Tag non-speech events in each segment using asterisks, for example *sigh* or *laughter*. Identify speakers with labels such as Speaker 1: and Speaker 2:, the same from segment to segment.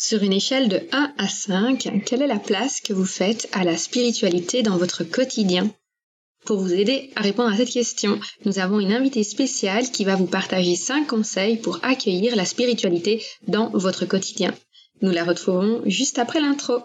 Speaker 1: Sur une échelle de 1 à 5, quelle est la place que vous faites à la spiritualité dans votre quotidien? Pour vous aider à répondre à cette question, nous avons une invitée spéciale qui va vous partager 5 conseils pour accueillir la spiritualité dans votre quotidien. Nous la retrouverons juste après l'intro.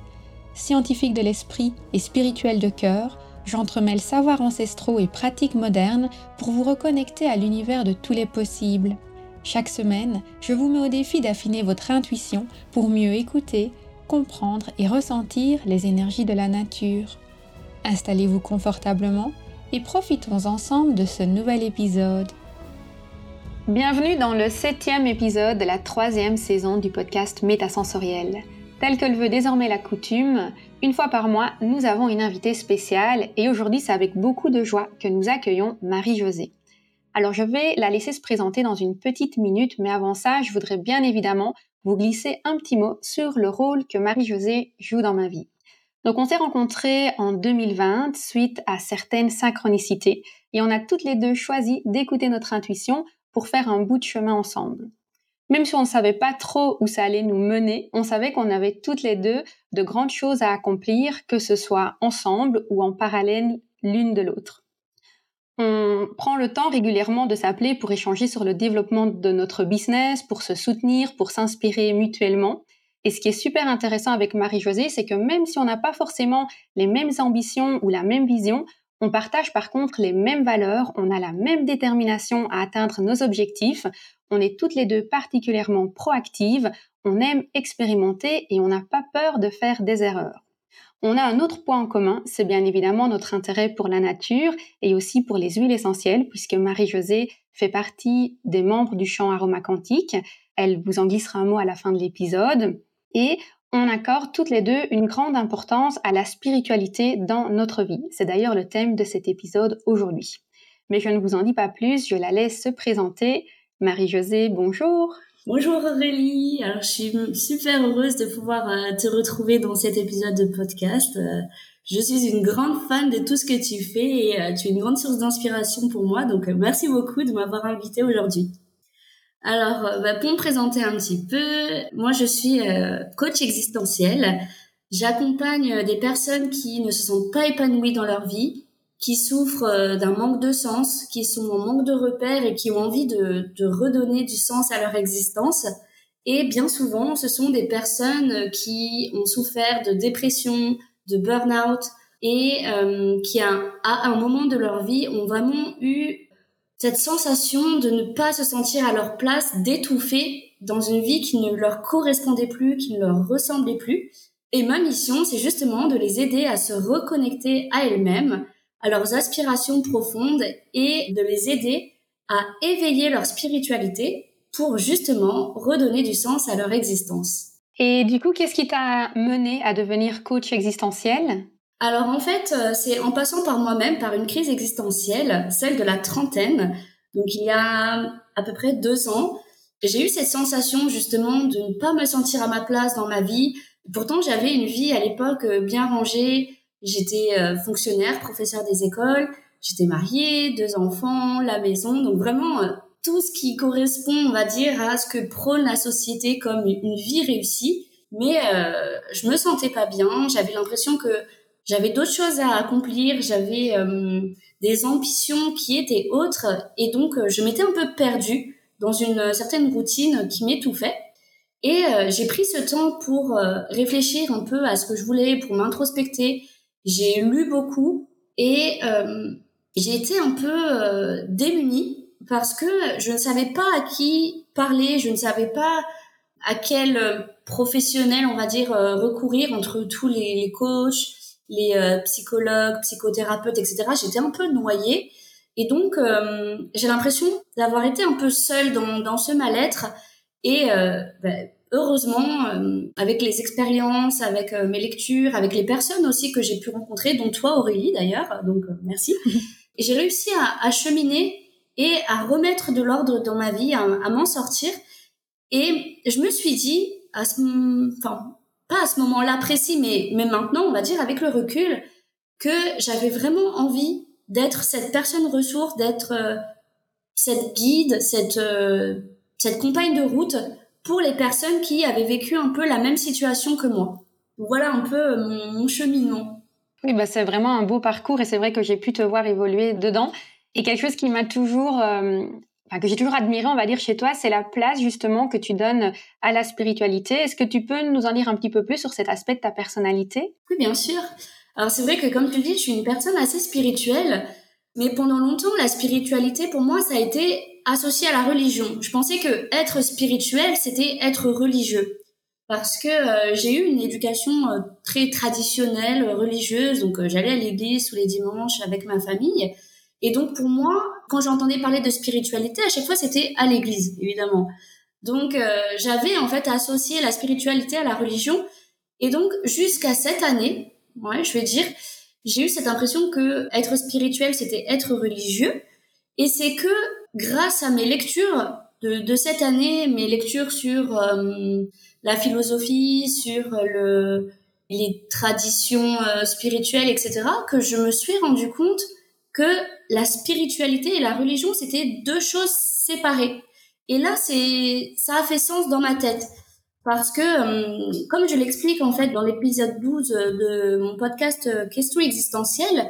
Speaker 2: scientifique de l'esprit et spirituel de cœur, j'entremêle savoirs ancestraux et pratiques modernes pour vous reconnecter à l'univers de tous les possibles. Chaque semaine, je vous mets au défi d'affiner votre intuition pour mieux écouter, comprendre et ressentir les énergies de la nature. Installez-vous confortablement et profitons ensemble de ce nouvel épisode. Bienvenue dans le septième épisode de la troisième saison du podcast Métasensoriel. Tel que le veut désormais la coutume, une fois par mois, nous avons une invitée spéciale et aujourd'hui c'est avec beaucoup de joie que nous accueillons Marie-Josée. Alors je vais la laisser se présenter dans une petite minute, mais avant ça, je voudrais bien évidemment vous glisser un petit mot sur le rôle que Marie-Josée joue dans ma vie. Donc on s'est rencontrés en 2020 suite à certaines synchronicités et on a toutes les deux choisi d'écouter notre intuition pour faire un bout de chemin ensemble. Même si on ne savait pas trop où ça allait nous mener, on savait qu'on avait toutes les deux de grandes choses à accomplir, que ce soit ensemble ou en parallèle l'une de l'autre. On prend le temps régulièrement de s'appeler pour échanger sur le développement de notre business, pour se soutenir, pour s'inspirer mutuellement. Et ce qui est super intéressant avec Marie-Josée, c'est que même si on n'a pas forcément les mêmes ambitions ou la même vision, on partage par contre les mêmes valeurs, on a la même détermination à atteindre nos objectifs, on est toutes les deux particulièrement proactives, on aime expérimenter et on n'a pas peur de faire des erreurs. On a un autre point en commun, c'est bien évidemment notre intérêt pour la nature et aussi pour les huiles essentielles, puisque Marie-Josée fait partie des membres du champ aromacantique. Elle vous en glissera un mot à la fin de l'épisode. Et on accorde toutes les deux une grande importance à la spiritualité dans notre vie. C'est d'ailleurs le thème de cet épisode aujourd'hui. Mais je ne vous en dis pas plus, je la laisse se présenter. Marie-Josée, bonjour.
Speaker 3: Bonjour Aurélie, alors je suis super heureuse de pouvoir euh, te retrouver dans cet épisode de podcast. Euh, je suis une grande fan de tout ce que tu fais et euh, tu es une grande source d'inspiration pour moi, donc merci beaucoup de m'avoir invitée aujourd'hui. Alors, bah, pour me présenter un petit peu, moi je suis coach existentiel. J'accompagne des personnes qui ne se sentent pas épanouies dans leur vie, qui souffrent d'un manque de sens, qui sont en manque de repères et qui ont envie de, de redonner du sens à leur existence. Et bien souvent, ce sont des personnes qui ont souffert de dépression, de burn-out et qui, à un moment de leur vie, ont vraiment eu cette sensation de ne pas se sentir à leur place, d'étouffer dans une vie qui ne leur correspondait plus, qui ne leur ressemblait plus. Et ma mission, c'est justement de les aider à se reconnecter à elles-mêmes, à leurs aspirations profondes et de les aider à éveiller leur spiritualité pour justement redonner du sens à leur existence.
Speaker 2: Et du coup, qu'est-ce qui t'a mené à devenir coach existentiel?
Speaker 3: Alors en fait, euh, c'est en passant par moi-même, par une crise existentielle, celle de la trentaine. Donc il y a à peu près deux ans, j'ai eu cette sensation justement de ne pas me sentir à ma place dans ma vie. Pourtant, j'avais une vie à l'époque euh, bien rangée. J'étais euh, fonctionnaire, professeur des écoles. J'étais mariée, deux enfants, la maison. Donc vraiment tout ce qui correspond, on va dire, à ce que prône la société comme une vie réussie. Mais je me sentais pas bien. J'avais l'impression que j'avais d'autres choses à accomplir, j'avais euh, des ambitions qui étaient autres et donc euh, je m'étais un peu perdue dans une euh, certaine routine qui m'étouffait. Et j'ai pris ce temps pour réfléchir un peu à ce que je voulais, pour m'introspecter. J'ai lu beaucoup et j'ai été un peu démunie parce que je ne savais pas à qui parler, je ne savais pas à quel professionnel, on va dire, recourir entre tous les, coachs, les psychologues, psychothérapeutes, etc. J'étais un peu noyée. Et donc, j'ai l'impression d'avoir été un peu seule dans, ce mal-être. Et ben, heureusement, avec les expériences, avec mes lectures, avec les personnes aussi que j'ai pu rencontrer, dont toi Aurélie d'ailleurs, donc merci, *laughs* et j'ai réussi à, à cheminer et à remettre de l'ordre dans ma vie, à, m'en sortir. Et je me suis dit, à ce, enfin, pas à ce moment-là précis, mais, mais maintenant, on va dire avec le recul, que j'avais vraiment envie d'être cette personne ressource, d'être euh, cette guide, cette, euh, cette compagne de route pour les personnes qui avaient vécu un peu la même situation que moi. Voilà un peu mon, mon cheminement.
Speaker 2: Oui, bah c'est vraiment un beau parcours et c'est vrai que j'ai pu te voir évoluer dedans. Et quelque chose qui m'a toujours, euh, enfin, que j'ai toujours admiré, on va dire, chez toi, c'est la place justement que tu donnes à la spiritualité. Est-ce que tu peux nous en dire un petit peu plus sur cet aspect de ta personnalité?
Speaker 3: Oui, bien sûr. Alors c'est vrai que comme tu le dis, je suis une personne assez spirituelle, mais pendant longtemps, la spiritualité, pour moi, ça a été associé à la religion. Je pensais que être spirituel, c'était être religieux. Parce que euh, j'ai eu une éducation euh, très traditionnelle, religieuse, donc j'allais à l'église tous les dimanches avec ma famille. Et donc pour moi, quand j'entendais parler de spiritualité, à chaque fois c'était à l'église, évidemment. Donc euh, j'avais en fait associé la spiritualité à la religion. Et donc jusqu'à cette année, ouais, je vais dire, j'ai eu cette impression que être spirituel c'était être religieux. Et c'est que grâce à mes lectures de, de cette année, mes lectures sur euh, la philosophie, sur le, les traditions euh, spirituelles, etc., que je me suis rendu compte que la spiritualité et la religion, c'était deux choses séparées. Et là, c'est, ça a fait sens dans ma tête. Parce que, euh, comme je l'explique en fait dans l'épisode 12 de mon podcast euh, Question existentielle,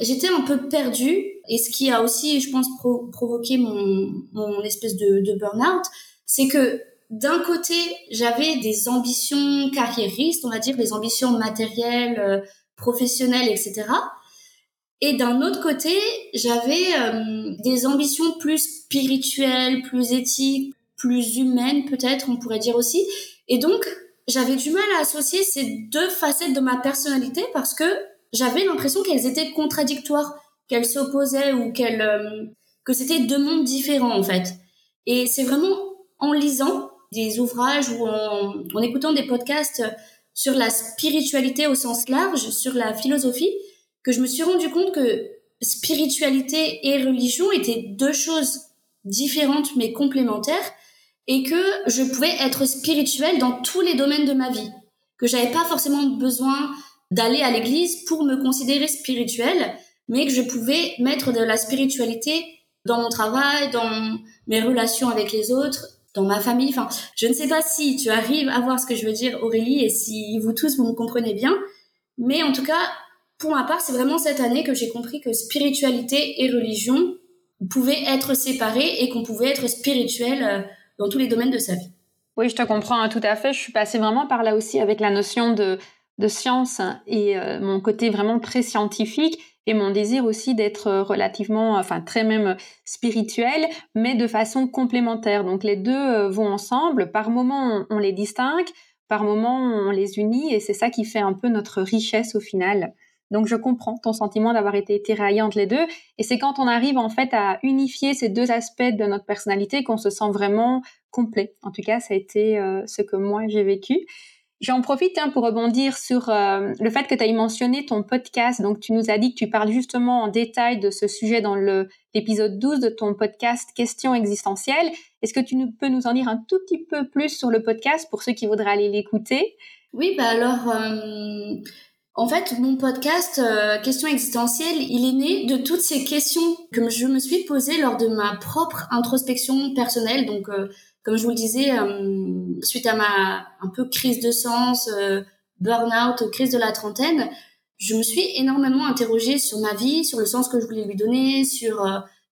Speaker 3: j'étais un peu perdue. Et ce qui a aussi, je pense, provoqué mon, mon espèce de, de burn-out, c'est que d'un côté, j'avais des ambitions carriéristes, on va dire, des ambitions matérielles, euh, professionnelles, etc. Et d'un autre côté, j'avais euh, des ambitions plus spirituelles, plus éthiques, plus humaines peut-être, on pourrait dire aussi. Et donc, j'avais du mal à associer ces deux facettes de ma personnalité parce que j'avais l'impression qu'elles étaient contradictoires, qu'elles s'opposaient ou qu'elles euh, que c'était deux mondes différents en fait. Et c'est vraiment en lisant des ouvrages ou en, en écoutant des podcasts sur la spiritualité au sens large, sur la philosophie, que je me suis rendu compte que spiritualité et religion étaient deux choses différentes mais complémentaires et que je pouvais être spirituelle dans tous les domaines de ma vie, que j'avais pas forcément besoin d'aller à l'église pour me considérer spirituelle, mais que je pouvais mettre de la spiritualité dans mon travail, dans mes relations avec les autres, dans ma famille. Enfin, je ne sais pas si tu arrives à voir ce que je veux dire, Aurélie, et si vous tous vous me comprenez bien, mais en tout cas, pour ma part, c'est vraiment cette année que j'ai compris que spiritualité et religion pouvaient être séparées et qu'on pouvait être spirituel euh, dans tous les domaines de sa vie.
Speaker 2: Oui, je te comprends hein, tout à fait. Je suis passée vraiment par là aussi avec la notion de, de science et euh, mon côté vraiment très scientifique et mon désir aussi d'être relativement, enfin très même spirituel, mais de façon complémentaire. Donc les deux euh, vont ensemble. Par moments, on les distingue, par moments, on les unit et c'est ça qui fait un peu notre richesse au final. Donc je comprends ton sentiment d'avoir été tiraillé entre les deux. Et c'est quand on arrive en fait à unifier ces deux aspects de notre personnalité qu'on se sent vraiment complet. En tout cas, ça a été euh, ce que moi j'ai vécu. J'en profite hein, pour rebondir sur euh, le fait que tu as mentionné ton podcast. Donc, tu nous as dit que tu parles justement en détail de ce sujet dans l'épisode 12 de ton podcast Questions existentielles. Est-ce que tu peux nous en dire un tout petit peu plus sur le podcast pour ceux qui voudraient aller l'écouter?
Speaker 3: Oui, bah alors, euh, en fait, mon podcast euh, Questions existentielles, il est né de toutes ces questions que je me suis posées lors de ma propre introspection personnelle. Donc, euh, comme je vous le disais, euh, suite à ma un peu crise de sens, burn-out, crise de la trentaine, je me suis énormément interrogée sur ma vie, sur le sens que je voulais lui donner, sur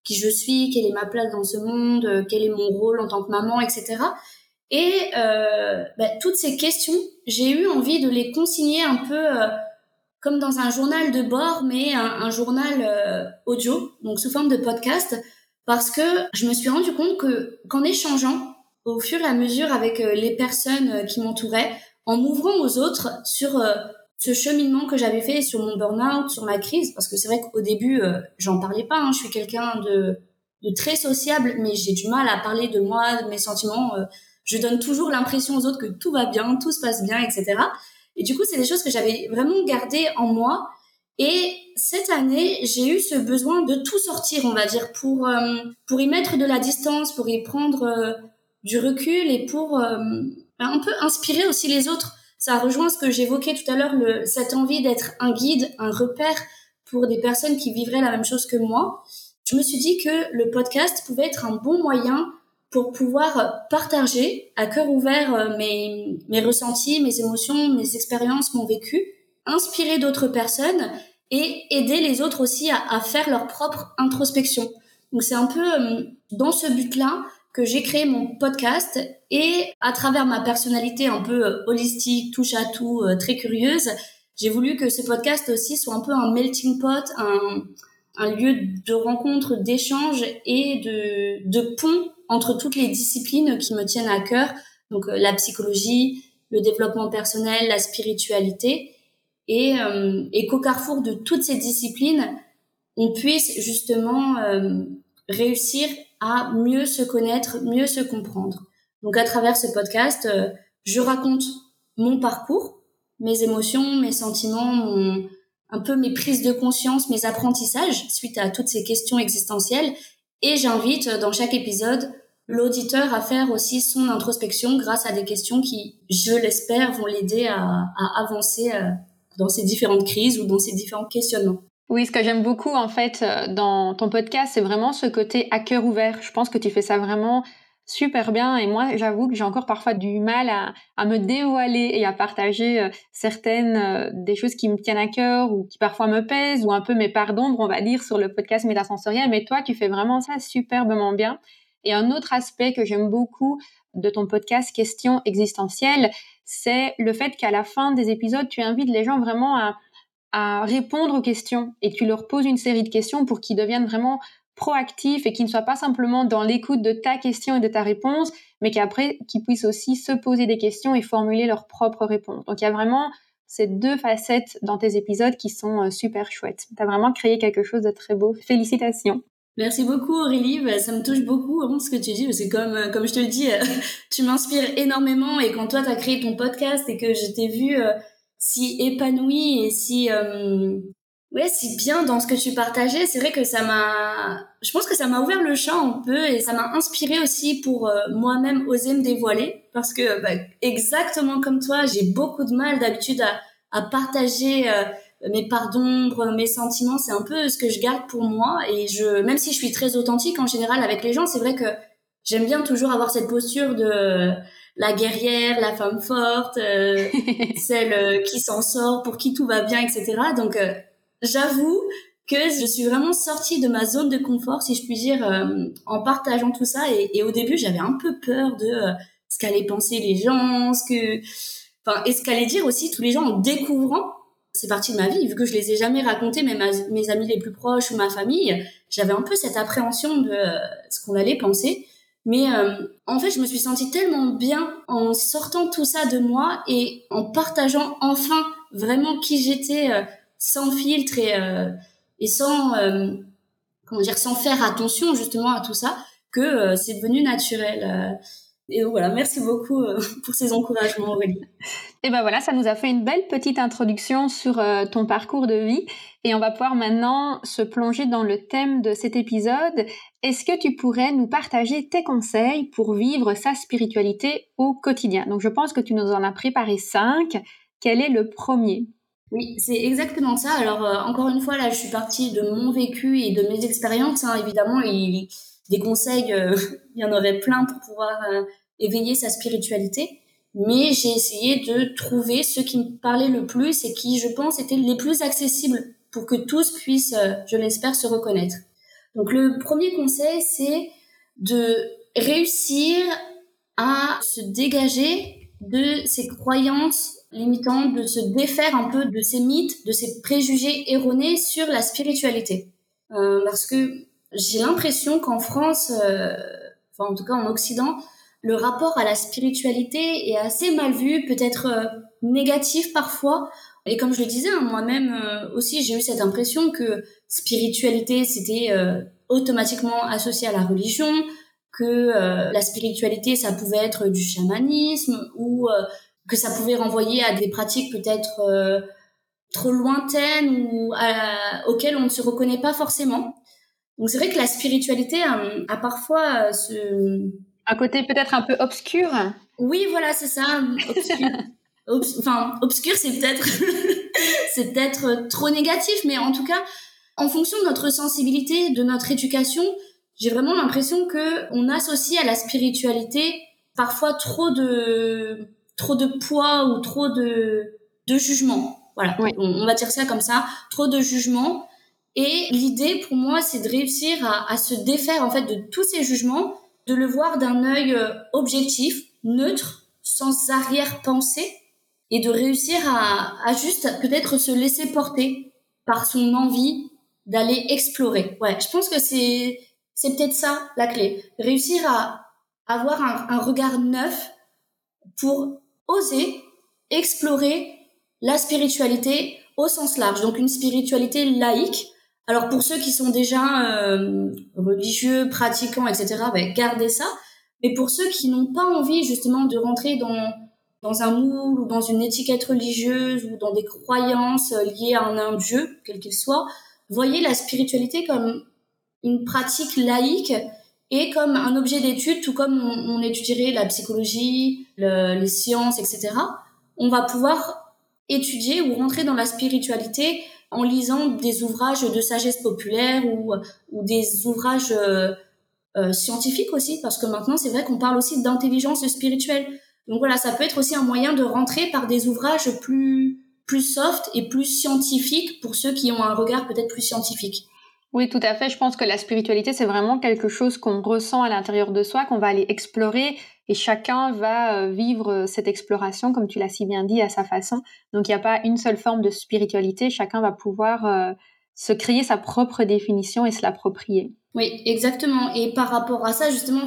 Speaker 3: qui je suis, quelle est ma place dans ce monde, quel est mon rôle en tant que maman, etc. Et bah, toutes ces questions, j'ai eu envie de les consigner un peu comme dans un journal de bord, mais un, journal euh, audio, donc sous forme de podcast, parce que je me suis rendu compte que qu'en échangeant au fur et à mesure avec euh, les personnes euh, qui m'entouraient, en m'ouvrant aux autres sur ce cheminement que j'avais fait sur mon burn-out, sur ma crise, parce que c'est vrai qu'au début, euh, j'en parlais pas. Hein, je suis quelqu'un de, de très sociable, mais j'ai du mal à parler de moi, de mes sentiments. Euh, je donne toujours l'impression aux autres que tout va bien, tout se passe bien, etc. Et du coup, c'est des choses que j'avais vraiment gardées en moi. Et cette année, j'ai eu ce besoin de tout sortir, on va dire, pour euh, pour y mettre de la distance, pour y prendre du recul et pour un peu inspirer aussi les autres ça rejoint ce que j'évoquais tout à l'heure, cette envie d'être un guide, un repère pour des personnes qui vivraient la même chose que moi. Je me suis dit que le podcast pouvait être un bon moyen pour pouvoir partager à cœur ouvert euh, mes, mes ressentis, mes émotions, mes expériences, mon vécu, inspirer d'autres personnes et aider les autres aussi à, à faire leur propre introspection. Donc c'est un peu euh, dans ce but-là que j'ai créé mon podcast et à travers ma personnalité un peu euh, holistique, touche à tout, euh, très curieuse, j'ai voulu que ce podcast aussi soit un peu un melting pot, un, un lieu de rencontre, d'échange et de, de pont entre toutes les disciplines qui me tiennent à cœur, donc euh, la psychologie, le développement personnel, la spiritualité, et, et qu'au carrefour de toutes ces disciplines, on puisse justement réussir à mieux se connaître, mieux se comprendre. Donc à travers ce podcast, euh, je raconte mon parcours, mes émotions, mes sentiments, un peu mes prises de conscience, mes apprentissages suite à toutes ces questions existentielles. Et j'invite dans chaque épisode l'auditeur à faire aussi son introspection grâce à des questions qui, je l'espère, vont l'aider à, à avancer euh, dans ces différentes crises ou dans ces différents questionnements.
Speaker 2: Oui, ce que j'aime beaucoup en fait euh, dans ton podcast, c'est vraiment ce côté à cœur ouvert. Je pense que tu fais ça vraiment super bien et moi j'avoue que j'ai encore parfois du mal à, me dévoiler et à partager euh, certaines euh, des choses qui me tiennent à cœur ou qui parfois me pèsent ou un peu mes parts d'ombre on va dire sur le podcast métasensoriel mais toi tu fais vraiment ça superbement bien et un autre aspect que j'aime beaucoup de ton podcast Questions existentielles c'est le fait qu'à la fin des épisodes tu invites les gens vraiment à à répondre aux questions et tu leur poses une série de questions pour qu'ils deviennent vraiment proactifs et qu'ils ne soient pas simplement dans l'écoute de ta question et de ta réponse, mais qu'après, qu'ils puissent aussi se poser des questions et formuler leurs propres réponses. Donc il y a vraiment ces deux facettes dans tes épisodes qui sont euh, super chouettes. Tu as vraiment créé quelque chose de très beau. Félicitations.
Speaker 3: Merci beaucoup Aurélie, bah, ça me touche beaucoup hein, ce que tu dis, que comme, euh, comme je te le dis, euh, *laughs* tu m'inspires énormément et quand toi tu as créé ton podcast et que je t'ai vu si épanouie et si euh, ouais si bien dans ce que tu partageais. C'est vrai que ça m'a je pense que ça m'a ouvert le champ un peu et ça m'a inspiré aussi pour euh, moi-même oser me dévoiler parce que bah, exactement comme toi j'ai beaucoup de mal d'habitude à, à partager euh, mes parts d'ombre mes sentiments. C'est un peu ce que je garde pour moi et je même si je suis très authentique en général avec les gens c'est vrai que j'aime bien toujours avoir cette posture de la guerrière, la femme forte, euh, *laughs* celle euh, qui s'en sort, pour qui tout va bien, etc. Donc, euh, j'avoue que je suis vraiment sortie de ma zone de confort, si je puis dire, en partageant tout ça. Et, au début, j'avais un peu peur de ce qu'allaient penser les gens, ce que, enfin, et ce qu'allaient dire aussi tous les gens en découvrant c'est partie de ma vie, vu que je les ai jamais racontés, même à mes amis les plus proches ou ma famille, j'avais un peu cette appréhension de ce qu'on allait penser. Mais euh, en fait, je me suis sentie tellement bien en sortant tout ça de moi et en partageant enfin vraiment qui j'étais euh, sans filtre et, euh, et sans comment dire sans faire attention justement à tout ça que c'est devenu naturel. Et voilà, merci beaucoup *laughs* pour ces encouragements, Aurélie.
Speaker 2: Et ben voilà, ça nous a fait une belle petite introduction sur ton parcours de vie. Et on va pouvoir maintenant se plonger dans le thème de cet épisode. Est-ce que tu pourrais nous partager tes conseils pour vivre sa spiritualité au quotidien? Donc je pense que tu nous en as préparé cinq. Quel est le premier?
Speaker 3: Oui, c'est exactement ça. Alors euh, encore une fois, là, je suis partie de mon vécu et de mes expériences. Hein. Évidemment, il, des conseils, euh, *laughs* il y en aurait plein pour pouvoir euh, éveiller sa spiritualité. Mais j'ai essayé de trouver ceux qui me parlaient le plus et qui, je pense, étaient les plus accessibles pour que tous puissent, euh, je l'espère, se reconnaître. Donc le premier conseil, c'est de réussir à se dégager de ces croyances limitantes, de se défaire un peu de ces mythes, de ces préjugés erronés sur la spiritualité. Parce que j'ai l'impression qu'en France, euh, enfin en tout cas en Occident, le rapport à la spiritualité est assez mal vu, peut-être négatif parfois, Et comme je le disais, hein, moi-même euh, aussi, j'ai eu cette impression que spiritualité, c'était euh, automatiquement associé à la religion, que euh, la spiritualité, ça pouvait être du chamanisme ou que ça pouvait renvoyer à des pratiques peut-être trop lointaines ou auxquelles on ne se reconnaît pas forcément. Donc c'est vrai que la spiritualité a, parfois ce...
Speaker 2: Un côté peut-être un peu obscur.
Speaker 3: Oui, voilà, c'est ça, obscur. *laughs* enfin obscur c'est peut-être *laughs* c'est peut-être trop négatif mais en tout cas en fonction de notre sensibilité de notre éducation j'ai vraiment l'impression que on associe à la spiritualité parfois trop de trop de poids ou trop de de jugement voilà on, va dire ça comme ça trop de jugement et l'idée pour moi c'est de réussir à, se défaire en fait de tous ces jugements de le voir d'un œil euh, objectif neutre sans arrière-pensée et de réussir à, juste peut-être se laisser porter par son envie d'aller explorer. Ouais, je pense que c'est c'est peut-être ça la clé. Réussir à avoir un regard neuf pour oser explorer la spiritualité au sens large, donc une spiritualité laïque. Alors pour ceux qui sont déjà euh, religieux, pratiquants, etc., ben, gardez ça. Mais pour ceux qui n'ont pas envie justement de rentrer dans dans un moule ou dans une étiquette religieuse ou dans des croyances liées à un, dieu, quel qu'il soit, voyez la spiritualité comme une pratique laïque et comme un objet d'étude, tout comme on, étudierait la psychologie, les sciences, etc. On va pouvoir étudier ou rentrer dans la spiritualité en lisant des ouvrages de sagesse populaire ou, des ouvrages euh, euh, scientifiques aussi, parce que maintenant c'est vrai qu'on parle aussi d'intelligence spirituelle. Donc voilà, ça peut être aussi un moyen de rentrer par des ouvrages plus plus soft et plus scientifiques pour ceux qui ont un regard peut-être plus scientifique.
Speaker 2: Oui, tout à fait. Je pense que la spiritualité, c'est vraiment quelque chose qu'on ressent à l'intérieur de soi, qu'on va aller explorer et chacun va euh, vivre cette exploration, comme tu l'as si bien dit, à sa façon. Donc, il n'y a pas une seule forme de spiritualité. Chacun va pouvoir euh, se créer sa propre définition et se l'approprier.
Speaker 3: Oui, exactement. Et par rapport à ça, justement,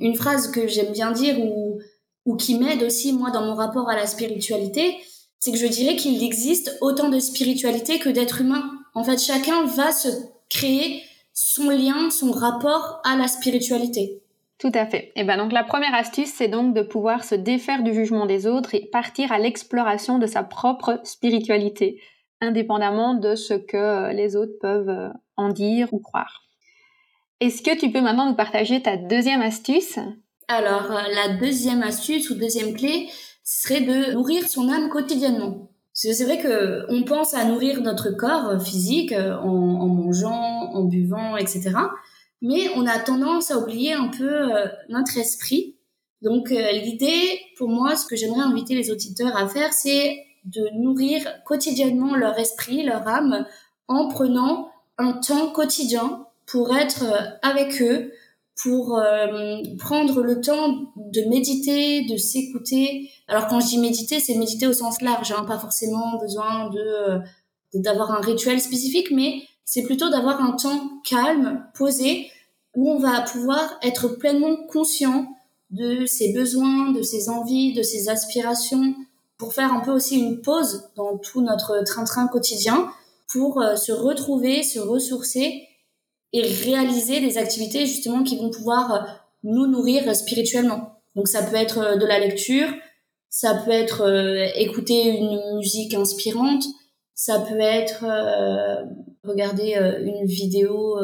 Speaker 3: une phrase que j'aime bien dire ou ou qui m'aide aussi moi dans mon rapport à la spiritualité, c'est que je dirais qu'il existe autant de spiritualité que d'êtres humains. En fait, chacun va se créer son lien, son rapport à la spiritualité.
Speaker 2: Tout à fait. Et ben donc la première astuce, c'est donc de pouvoir se défaire du jugement des autres et partir à l'exploration de sa propre spiritualité, indépendamment de ce que les autres peuvent en dire ou croire. Est-ce que tu peux maintenant nous partager ta deuxième astuce?
Speaker 3: Alors, euh, la deuxième astuce ou deuxième clé serait de nourrir son âme quotidiennement. C'est vrai que on pense à nourrir notre corps euh, physique euh, en, en, mangeant, en buvant, etc. Mais on a tendance à oublier un peu notre esprit. Donc l'idée, pour moi, ce que j'aimerais inviter les auditeurs à faire, c'est de nourrir quotidiennement leur esprit, leur âme, en prenant un temps quotidien pour être avec eux, pour euh, prendre le temps de méditer, de s'écouter. Alors quand je dis méditer, c'est méditer au sens large, hein, pas forcément besoin de euh, d'avoir un rituel spécifique, mais c'est plutôt d'avoir un temps calme, posé, où on va pouvoir être pleinement conscient de ses besoins, de ses envies, de ses aspirations, pour faire un peu aussi une pause dans tout notre train-train quotidien, pour euh, se retrouver, se ressourcer et réaliser des activités justement qui vont pouvoir euh, nous nourrir spirituellement. Donc ça peut être euh, de la lecture, ça peut être euh, écouter une musique inspirante, ça peut être regarder une vidéo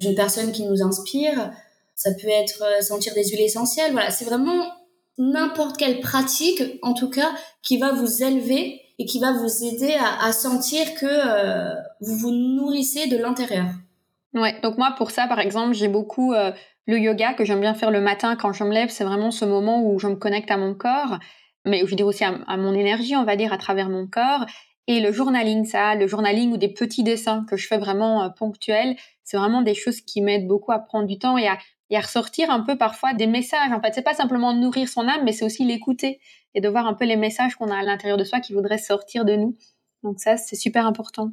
Speaker 3: d'une personne qui nous inspire, ça peut être sentir des huiles essentielles. Voilà, c'est vraiment n'importe quelle pratique, en tout cas, qui va vous élever et qui va vous aider à, sentir que vous vous nourrissez de l'intérieur.
Speaker 2: Ouais, donc moi pour ça par exemple, j'ai beaucoup euh, le yoga que j'aime bien faire le matin quand je me lève, c'est vraiment ce moment où je me connecte à mon corps, mais je veux dire aussi à, mon énergie, on va dire à travers mon corps. Et le journaling, ça, le journaling ou des petits dessins que je fais vraiment euh, ponctuels, c'est vraiment des choses qui m'aident beaucoup à prendre du temps et à, et à ressortir un peu parfois des messages. En fait, c'est pas simplement nourrir son âme, mais c'est aussi l'écouter et de voir un peu les messages qu'on a à l'intérieur de soi qui voudraient sortir de nous. Donc ça, c'est super important.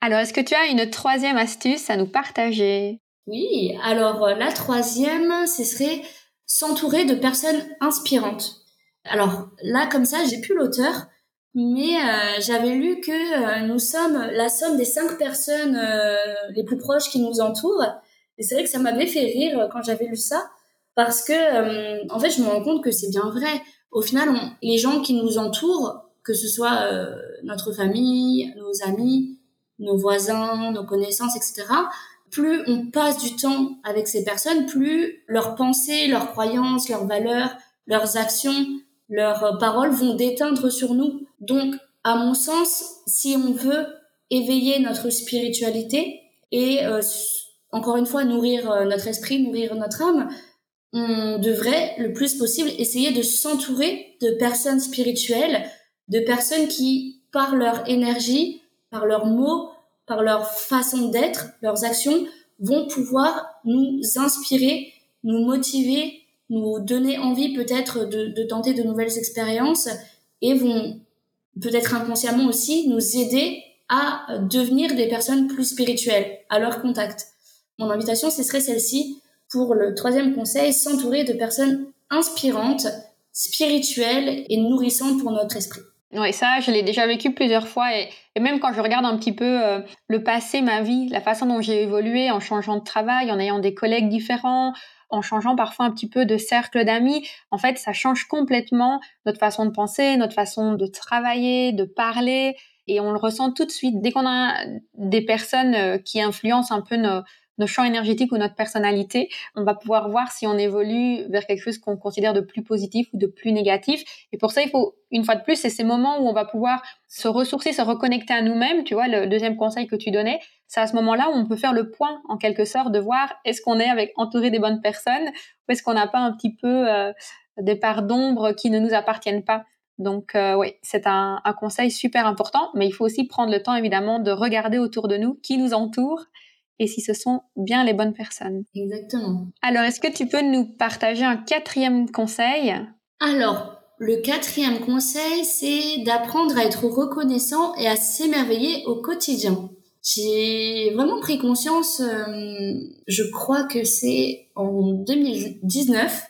Speaker 2: Alors, est-ce que tu as une troisième astuce à nous partager?
Speaker 3: Oui, alors euh, la troisième, ce serait s'entourer de personnes inspirantes. Alors là, comme ça, j'ai plus l'auteur, mais euh, j'avais lu que euh, nous sommes la somme des cinq personnes euh, les plus proches qui nous entourent. Et c'est vrai que ça m'avait fait rire quand j'avais lu ça, parce que en fait, je me rends compte que c'est bien vrai. Au final, les gens qui nous entourent, que ce soit notre famille, nos amis, nos voisins, nos connaissances, etc., plus on passe du temps avec ces personnes, plus leurs pensées, leurs croyances, leurs valeurs, leurs actions, leurs paroles vont déteindre sur nous. Donc, à mon sens, si on veut éveiller notre spiritualité et euh, encore une fois nourrir euh, notre esprit, nourrir notre âme, on devrait le plus possible essayer de s'entourer de personnes spirituelles, de personnes qui, par leur énergie, par leurs mots, par leur façon d'être, leurs actions, vont pouvoir nous inspirer, nous motiver, nous donner envie peut-être de, tenter de nouvelles expériences et vont peut-être inconsciemment aussi nous aider à devenir des personnes plus spirituelles à leur contact. Mon invitation, ce serait celle-ci pour le troisième conseil, s'entourer de personnes inspirantes, spirituelles et nourrissantes pour notre esprit.
Speaker 2: Oui, ça, je l'ai déjà vécu plusieurs fois et, même quand je regarde un petit peu euh, le passé, ma vie, la façon dont j'ai évolué en changeant de travail, en ayant des collègues différents, en changeant parfois un petit peu de cercle d'amis, en fait, ça change complètement notre façon de penser, notre façon de travailler, de parler et on le ressent tout de suite dès qu'on a des personnes euh, qui influencent un peu nos, champs énergétiques ou notre personnalité, on va pouvoir voir si on évolue vers quelque chose qu'on considère de plus positif ou de plus négatif. Et pour ça, il faut, une fois de plus, c'est ces moments où on va pouvoir se ressourcer, se reconnecter à nous-mêmes. Tu vois, le deuxième conseil que tu donnais, c'est à ce moment-là où on peut faire le point, en quelque sorte, de voir est-ce qu'on est avec entouré des bonnes personnes ou est-ce qu'on n'a pas un petit peu euh, des parts d'ombre qui ne nous appartiennent pas. Donc euh, oui, c'est un, un, conseil super important, mais il faut aussi prendre le temps évidemment de regarder autour de nous qui nous entoure et si ce sont bien les bonnes personnes.
Speaker 3: Exactement.
Speaker 2: Alors, est-ce que tu peux nous partager un quatrième conseil?
Speaker 3: Alors, le quatrième conseil, c'est d'apprendre à être reconnaissant et à s'émerveiller au quotidien. J'ai vraiment pris conscience, euh, je crois que c'est en 2019,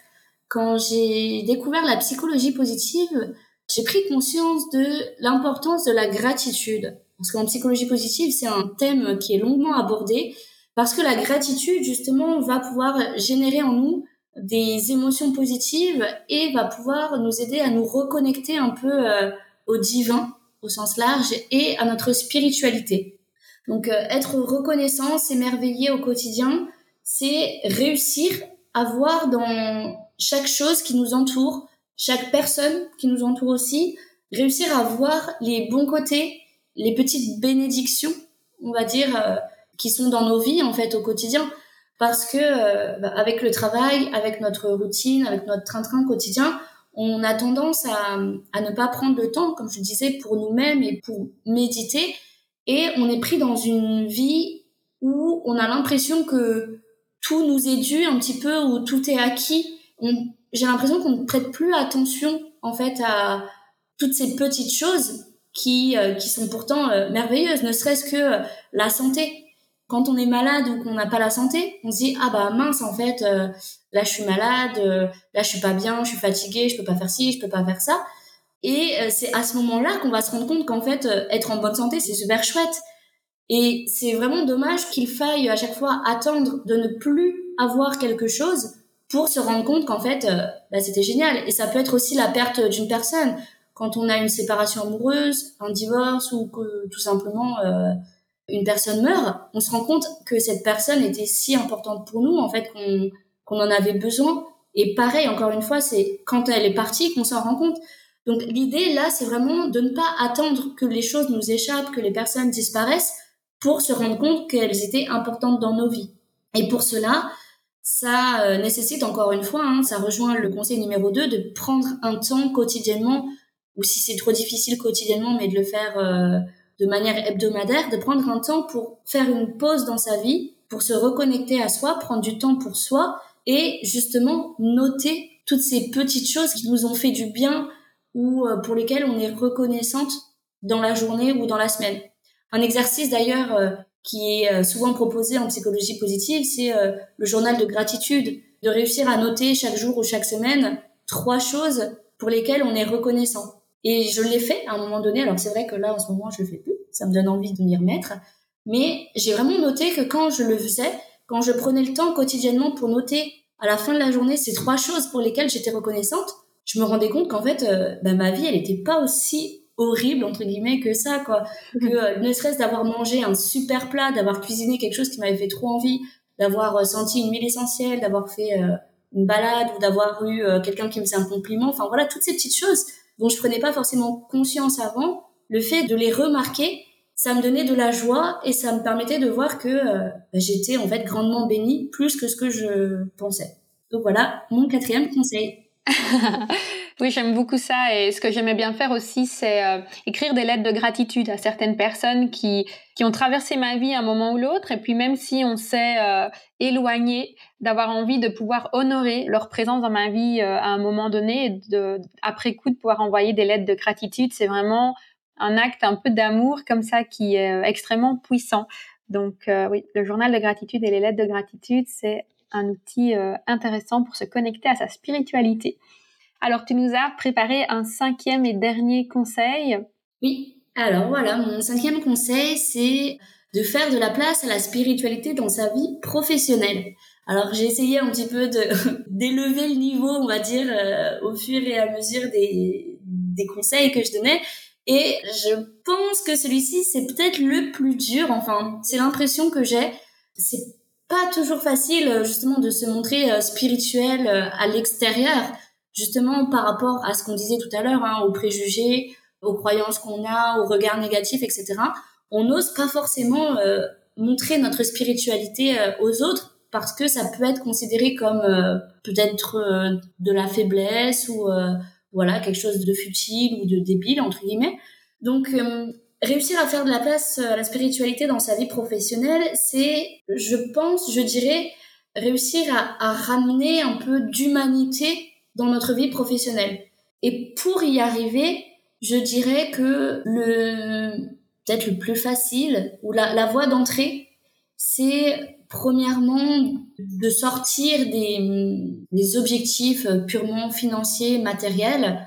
Speaker 3: quand j'ai découvert la psychologie positive, j'ai pris conscience de l'importance de la gratitude. Parce qu'en psychologie positive, c'est un thème qui est longuement abordé parce que la gratitude, justement, va pouvoir générer en nous des émotions positives et va pouvoir nous aider à nous reconnecter un peu euh, au divin au sens large et à notre spiritualité. Donc euh, être reconnaissant, s'émerveiller au quotidien, c'est réussir à voir dans chaque chose qui nous entoure, chaque personne qui nous entoure aussi, réussir à voir les bons côtés les petites bénédictions, on va dire, euh, qui sont dans nos vies en fait au quotidien. Parce que euh, bah, avec le travail, avec notre routine, avec notre train-train quotidien, on a tendance à, à ne pas prendre le temps, comme je disais, pour nous-mêmes et pour méditer. Et on est pris dans une vie où on a l'impression que tout nous est dû un petit peu, où tout est acquis. J'ai l'impression qu'on ne prête plus attention en fait à toutes ces petites choses qui, euh, qui sont pourtant euh, merveilleuses, ne serait-ce que euh, la santé. Quand on est malade ou qu'on n'a pas la santé, on se dit ah bah mince en fait là je suis malade, là je suis pas bien, je suis fatiguée, je peux pas faire ci, je peux pas faire ça. Et c'est à ce moment-là qu'on va se rendre compte qu'en fait être en bonne santé c'est super chouette. Et c'est vraiment dommage qu'il faille à chaque fois attendre de ne plus avoir quelque chose pour se rendre compte qu'en fait bah, c'était génial. Et ça peut être aussi la perte d'une personne quand on a une séparation amoureuse, un divorce ou que tout simplement euh, une personne meurt, on se rend compte que cette personne était si importante pour nous en fait qu'on qu'on en avait besoin. Et pareil, encore une fois, c'est quand elle est partie qu'on s'en rend compte. Donc l'idée là, c'est vraiment de ne pas attendre que les choses nous échappent, que les personnes disparaissent pour se rendre compte qu'elles étaient importantes dans nos vies. Et pour cela, ça euh, nécessite encore une fois, hein, ça rejoint le conseil numéro 2, de prendre un temps quotidiennement ou si c'est trop difficile quotidiennement, mais de le faire euh, de manière hebdomadaire, de prendre un temps pour faire une pause dans sa vie, pour se reconnecter à soi, prendre du temps pour soi et justement noter toutes ces petites choses qui nous ont fait du bien ou euh, pour lesquelles on est reconnaissante dans la journée ou dans la semaine. Un exercice d'ailleurs euh, qui est souvent proposé en psychologie positive, c'est le journal de gratitude, de réussir à noter chaque jour ou chaque semaine trois choses pour lesquelles on est reconnaissant. Et je l'ai fait à un moment donné. Alors c'est vrai que là, en ce moment, je le fais plus. Ça me donne envie de m'y remettre. Mais j'ai vraiment noté que quand je le faisais, quand je prenais le temps quotidiennement pour noter à la fin de la journée ces trois choses pour lesquelles j'étais reconnaissante, je me rendais compte qu'en fait, euh, bah, ma vie, elle n'était pas aussi horrible entre guillemets que ça quoi. *laughs* Que euh, ne serait-ce d'avoir mangé un super plat d'avoir cuisiné quelque chose qui m'avait fait trop envie d'avoir euh, senti une huile essentielle d'avoir fait une balade ou d'avoir eu quelqu'un qui me faisait un compliment. Enfin voilà toutes ces petites choses dont je prenais pas forcément conscience avant le fait de les remarquer ça me donnait de la joie et ça me permettait de voir que bah, j'étais en fait grandement bénie plus que ce que je pensais. Donc voilà mon quatrième conseil *laughs*
Speaker 2: oui, j'aime beaucoup ça. Et ce que j'aimais bien faire aussi, c'est euh, écrire des lettres de gratitude à certaines personnes qui, qui ont traversé ma vie à un moment ou l'autre. Et puis même si on s'est euh, éloigné, d'avoir envie de pouvoir honorer leur présence dans ma vie euh, à un moment donné, et de, après coup de pouvoir envoyer des lettres de gratitude, c'est vraiment un acte un peu d'amour comme ça qui est extrêmement puissant. Donc oui, le journal de gratitude et les lettres de gratitude, c'est un outil euh, intéressant pour se connecter à sa spiritualité. Alors, tu nous as préparé un cinquième et dernier conseil.
Speaker 3: Oui, alors voilà, mon cinquième conseil, c'est de faire de la place à la spiritualité dans sa vie professionnelle. Alors j'ai essayé un petit peu *laughs* d'élever le niveau, on va dire, euh, au fur et à mesure des, des conseils que je donnais. Et je pense que celui-ci, c'est peut-être le plus dur. Enfin, c'est l'impression que j'ai. C'est pas toujours facile euh, justement de se montrer euh, spirituel euh, à l'extérieur, justement par rapport à ce qu'on disait tout à l'heure, hein, aux préjugés, aux croyances qu'on a, aux regards négatifs, etc. On n'ose pas forcément montrer notre spiritualité aux autres parce que ça peut être considéré comme peut-être de la faiblesse ou voilà quelque chose de futile ou de débile entre guillemets. Donc réussir à faire de la place à la spiritualité dans sa vie professionnelle, c'est, je pense, je dirais, réussir à, ramener un peu d'humanité dans notre vie professionnelle. Et pour y arriver, je dirais que le peut-être le plus facile ou la, voie d'entrée, c'est premièrement de sortir des objectifs purement financiers, matériels,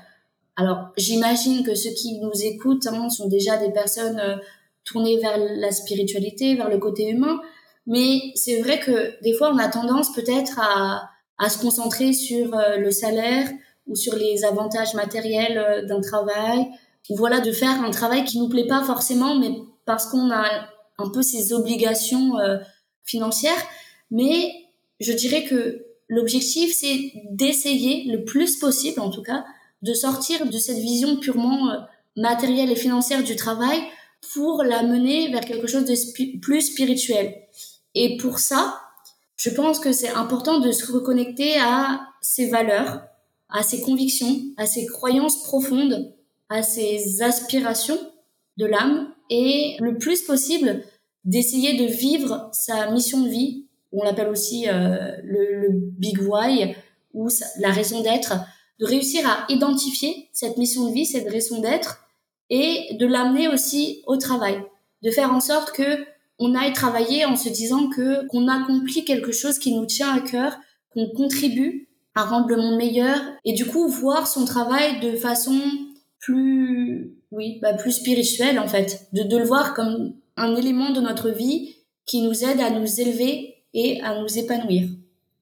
Speaker 3: alors, j'imagine que ceux qui nous écoutent hein, sont déjà des personnes euh, tournées vers la spiritualité, vers le côté humain. Mais c'est vrai que des fois, on a tendance peut-être à, à se concentrer sur euh, le salaire ou sur les avantages matériels euh, d'un travail. Ou voilà, de faire un travail qui nous plaît pas forcément, mais parce qu'on a un peu ces obligations financières. Mais je dirais que l'objectif, c'est d'essayer le plus possible, en tout cas, de sortir de cette vision purement euh, matérielle et financière du travail pour la mener vers quelque chose de plus spirituel. Et pour ça, je pense que c'est important de se reconnecter à ses valeurs, à ses convictions, à ses croyances profondes, à ses aspirations de l'âme et le plus possible d'essayer de vivre sa mission de vie, on l'appelle aussi euh, le, le, big why ou la raison d'être, de réussir à identifier cette mission de vie, cette raison d'être, et de l'amener aussi au travail, de faire en sorte que on aille travailler en se disant que qu'on accomplit quelque chose qui nous tient à cœur, qu'on contribue à rendre le monde meilleur, et du coup voir son travail de façon plus, oui, bah plus spirituelle en fait, de, de le voir comme un élément de notre vie qui nous aide à nous élever et à nous épanouir.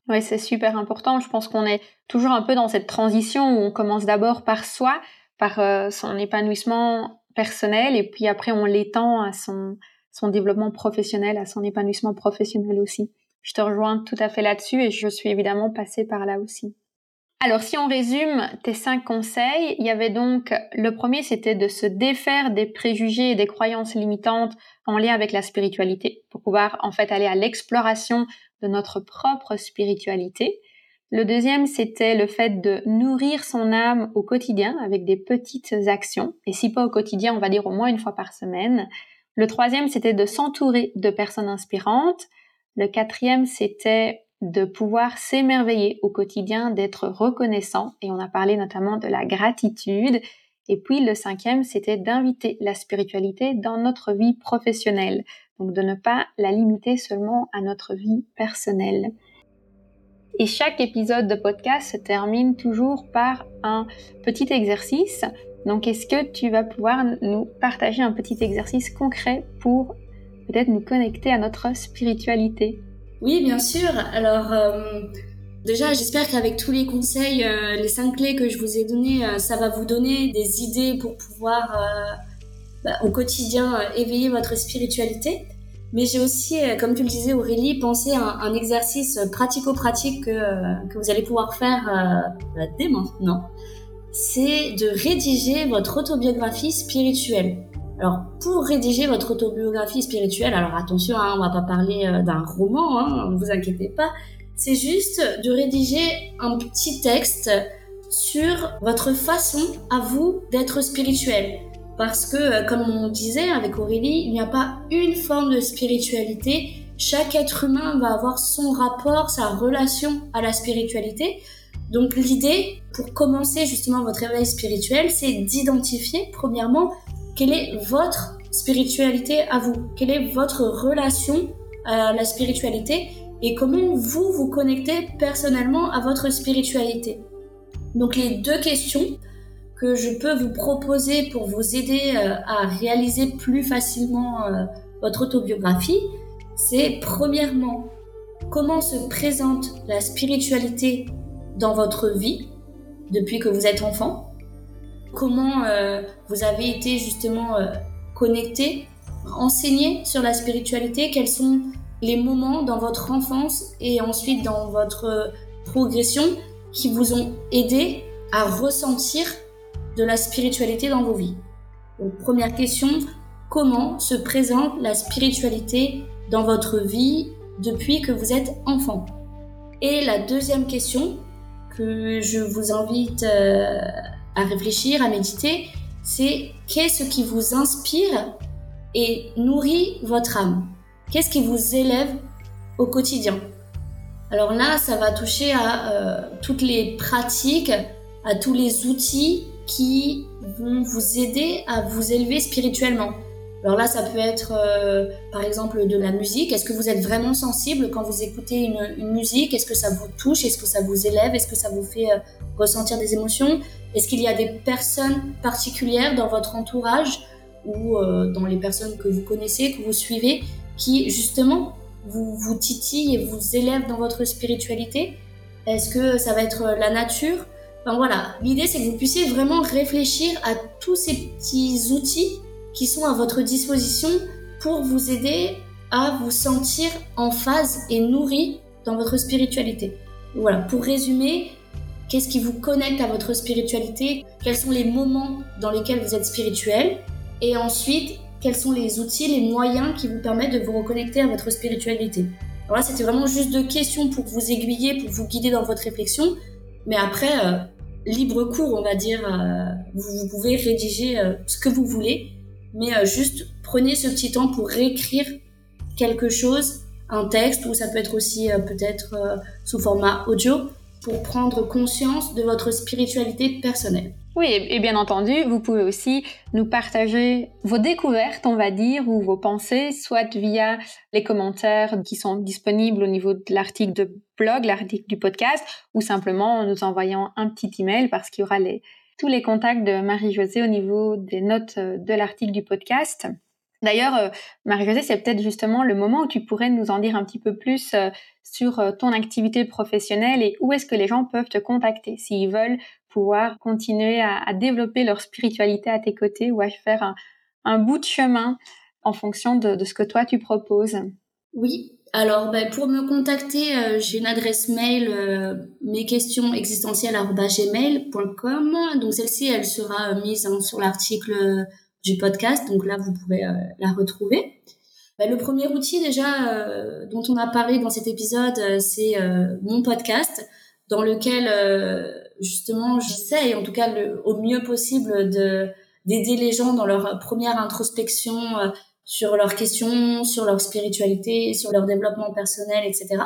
Speaker 2: Oui, c'est super important. Je pense qu'on est toujours un peu dans cette transition où on commence d'abord par soi, par euh, son épanouissement personnel, et puis après on l'étend à son, son développement professionnel, à son épanouissement professionnel aussi. Je te rejoins tout à fait là-dessus et je suis évidemment passée par là aussi. Alors si on résume tes cinq conseils, il y avait donc le premier c'était de se défaire des préjugés et des croyances limitantes en lien avec la spiritualité pour pouvoir en fait aller à l'exploration notre propre spiritualité. Le deuxième, c'était le fait de nourrir son âme au quotidien avec des petites actions, et si pas au quotidien, on va dire au moins une fois par semaine. Le troisième, c'était de s'entourer de personnes inspirantes. Le quatrième, c'était de pouvoir s'émerveiller au quotidien, d'être reconnaissant, et on a parlé notamment de la gratitude. Et puis le cinquième, c'était d'inviter la spiritualité dans notre vie professionnelle, donc de ne pas la limiter seulement à notre vie personnelle. Et chaque épisode de podcast se termine toujours par un petit exercice Donc, est-ce que tu vas pouvoir nous partager un petit exercice concret pour peut-être nous connecter à notre spiritualité?
Speaker 3: Oui, bien sûr. Alors, euh, déjà, j'espère qu'avec tous les conseils, euh, les cinq clés que je vous ai données, euh, ça va vous donner des idées pour pouvoir bah, au quotidien éveiller votre spiritualité. Mais j'ai aussi, comme tu le disais Aurélie, pensé à un, exercice pratico-pratique que, que, vous allez pouvoir faire bah, dès maintenant. C'est de rédiger votre autobiographie spirituelle. Alors, pour rédiger votre autobiographie spirituelle, alors attention, hein, on va pas parler euh, d'un roman, hein, ne vous inquiétez pas. C'est juste de rédiger un petit texte sur votre façon à vous d'être spirituel. Parce que, euh, comme on disait avec Aurélie, il n'y a pas une forme de spiritualité. Chaque être humain va avoir son rapport, sa relation à la spiritualité. Donc l'idée, pour commencer justement votre éveil spirituel, c'est d'identifier, premièrement, quelle est votre spiritualité à vous Quelle est votre relation à la spiritualité et comment vous vous connectez personnellement à votre spiritualité. Donc les deux questions que je peux vous proposer pour vous aider euh, à réaliser plus facilement euh, votre autobiographie, c'est premièrement comment se présente la spiritualité dans votre vie depuis que vous êtes enfant? Comment euh, vous avez été justement connecté, enseigné sur la spiritualité, quels sont les moments dans votre enfance et ensuite dans votre progression qui vous ont aidé à ressentir de la spiritualité dans vos vies. Première question, comment se présente la spiritualité dans votre vie depuis que vous êtes enfant? Et la deuxième question que je vous invite euh, à réfléchir, à méditer, c'est qu'est-ce qui vous inspire et nourrit votre âme? Qu'est-ce qui vous élève au quotidien? Alors là, ça va toucher à euh, toutes les pratiques, à tous les outils qui vont vous aider à vous élever spirituellement. Alors là, ça peut être euh, par exemple de la musique. Est-ce que vous êtes vraiment sensible quand vous écoutez une, musique? Est-ce que ça vous touche? Est-ce que ça vous élève? Est-ce que ça vous fait euh, ressentir des émotions? Est-ce qu'il y a des personnes particulières dans votre entourage ou dans les personnes que vous connaissez, que vous suivez, qui justement vous, titillent et vous élèvent dans votre spiritualité? Est-ce que ça va être la nature? Enfin voilà, l'idée c'est que vous puissiez vraiment réfléchir à tous ces petits outils qui sont à votre disposition pour vous aider à vous sentir en phase et nourri dans votre spiritualité. Voilà, pour résumer, qu'est-ce qui vous connecte à votre spiritualité? Quels sont les moments dans lesquels vous êtes spirituel? Et ensuite, quels sont les outils, les moyens qui vous permettent de vous reconnecter à votre spiritualité. Alors là, c'était vraiment juste deux questions pour vous aiguiller, pour vous guider dans votre réflexion. Mais après, euh, libre cours, on va dire, euh, vous, pouvez rédiger euh, ce que vous voulez. Mais juste prenez ce petit temps pour réécrire quelque chose, un texte, ou ça peut être aussi peut-être sous format audio, pour prendre conscience de votre spiritualité personnelle.
Speaker 2: Oui, et bien entendu, vous pouvez aussi nous partager vos découvertes, on va dire, ou vos pensées, soit via les commentaires qui sont disponibles au niveau de l'article de blog, l'article du podcast, ou simplement en nous envoyant un petit email parce qu'il y aura tous les contacts de Marie-Josée au niveau des notes euh, de l'article du podcast. D'ailleurs, euh, Marie-Josée, c'est peut-être justement le moment où tu pourrais nous en dire un petit peu plus euh, sur ton activité professionnelle et où est-ce que les gens peuvent te contacter s'ils veulent pouvoir continuer à, développer leur spiritualité à tes côtés ou à faire un, bout de chemin en fonction de, ce que toi tu proposes?
Speaker 3: Oui, alors, ben, pour me contacter, euh, j'ai une adresse mail euh, mes questions. Donc celle-ci, elle sera euh, mise hein, sur l'article du podcast. Donc là, vous pouvez la retrouver. Ben, le premier outil déjà dont on a parlé dans cet épisode, c'est mon podcast, dans lequel justement j'essaye, en tout cas le, au mieux possible, de d'aider les gens dans leur première introspection sur leurs questions, sur leur spiritualité, sur leur développement personnel, etc.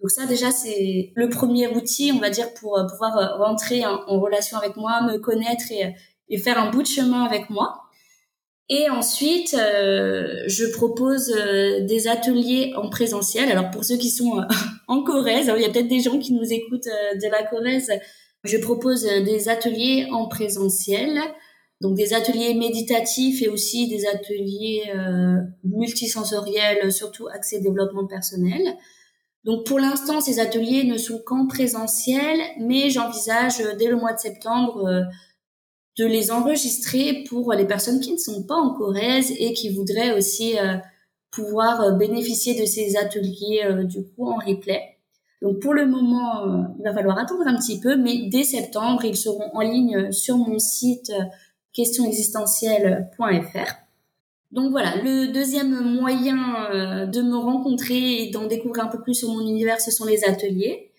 Speaker 3: Donc ça déjà c'est le premier outil, on va dire, pour euh, pouvoir euh, rentrer en, relation avec moi, me connaître et, et, faire un bout de chemin avec moi. Et ensuite, euh, je propose des ateliers en présentiel. Alors pour ceux qui sont *laughs* en Corrèze, il y a peut-être des gens qui nous écoutent de la Corrèze. Je propose des ateliers en présentiel donc des ateliers méditatifs et aussi des ateliers euh, multisensoriels, surtout axés développement personnel. Donc pour l'instant, ces ateliers ne sont qu'en présentiel, mais j'envisage dès le mois de septembre de les enregistrer pour les personnes qui ne sont pas en Corrèze et qui voudraient aussi pouvoir bénéficier de ces ateliers du coup en replay. Donc pour le moment, euh, il va falloir attendre un petit peu, mais dès septembre, ils seront en ligne sur mon site euh, questionexistentielle.fr. Donc voilà, le deuxième moyen euh, de me rencontrer et d'en découvrir un peu plus sur mon univers, ce sont les ateliers.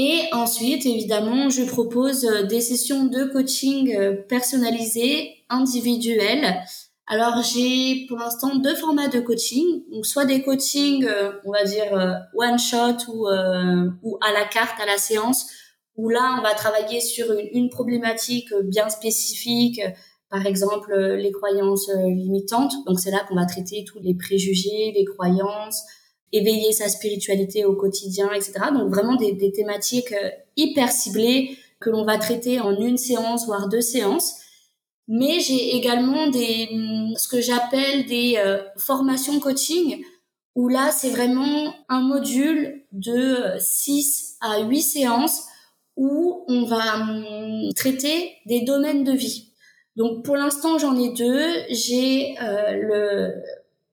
Speaker 3: Et ensuite, évidemment, je propose des sessions de coaching personnalisées, individuelles, alors j'ai pour l'instant deux formats de coaching, donc soit des coachings, euh, on va dire euh, one shot ou euh, ou à la carte à la séance, où là on va travailler sur une, une problématique bien spécifique, par exemple les croyances limitantes. Donc c'est là qu'on va traiter tous les préjugés, les croyances, éveiller sa spiritualité au quotidien, etc. Donc vraiment des, des thématiques hyper ciblées que l'on va traiter en une séance voire deux séances. Mais j'ai également des, ce que j'appelle des euh, formations coaching, où là, c'est vraiment un module de 6 à 8 séances où on va hum, traiter des domaines de vie. Donc pour l'instant, j'en ai deux. J'ai euh, le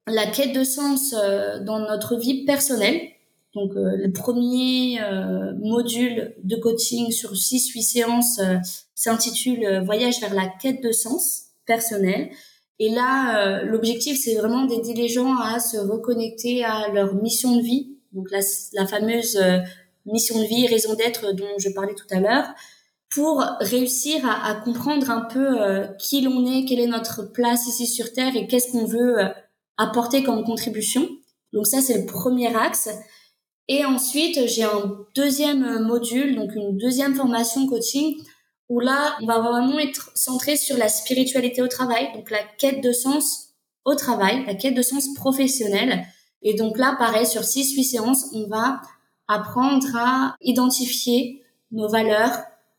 Speaker 3: la quête de sens euh, dans notre vie personnelle. Donc le premier module de coaching sur 6-8 séances s'intitule euh, Voyage vers la quête de sens personnel. Et là, euh, l'objectif, c'est vraiment d'aider les gens à se reconnecter à leur mission de vie, donc la, la fameuse euh, mission de vie, raison d'être dont je parlais tout à l'heure, pour réussir à, à comprendre un peu qui l'on est, quelle est notre place ici sur Terre et qu'est-ce qu'on veut apporter comme contribution. Donc ça, c'est le premier axe. Et ensuite, j'ai un deuxième module, donc une deuxième formation coaching où là, on va vraiment être centré sur la spiritualité au travail, donc la quête de sens au travail, la quête de sens professionnel. Et donc là, pareil, sur 6-8 séances, on va apprendre à identifier nos valeurs,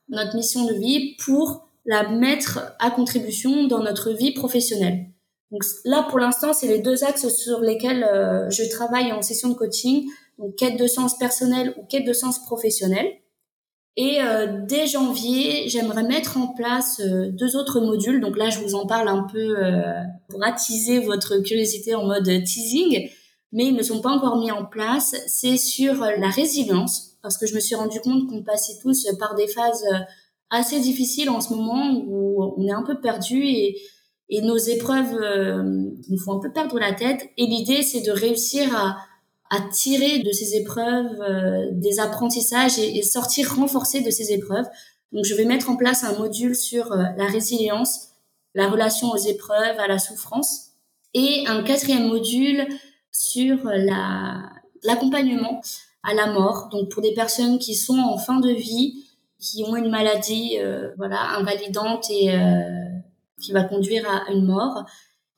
Speaker 3: notre mission de vie pour la mettre à contribution dans notre vie professionnelle. Donc là, pour l'instant, c'est les deux axes sur lesquels euh, je travaille en session de coaching, donc quête de sens personnel ou quête de sens professionnel. Et euh, dès janvier, j'aimerais mettre en place euh, deux autres modules. Donc là, je vous en parle un peu euh, pour attiser votre curiosité en mode teasing, mais ils ne sont pas encore mis en place. C'est sur la résilience, parce que je me suis rendu compte qu'on passait tous par des phases assez difficiles en ce moment où on est un peu perdu et, et nos épreuves nous font un peu perdre la tête. Et l'idée, c'est de réussir à à tirer de ces épreuves euh, des apprentissages et, sortir renforcé de ces épreuves. Donc, je vais mettre en place un module sur euh, la résilience, la relation aux épreuves, à la souffrance, et un quatrième module sur la l'accompagnement à la mort. Donc, pour des personnes qui sont en fin de vie, qui ont une maladie, euh, voilà, invalidante et qui va conduire à une mort,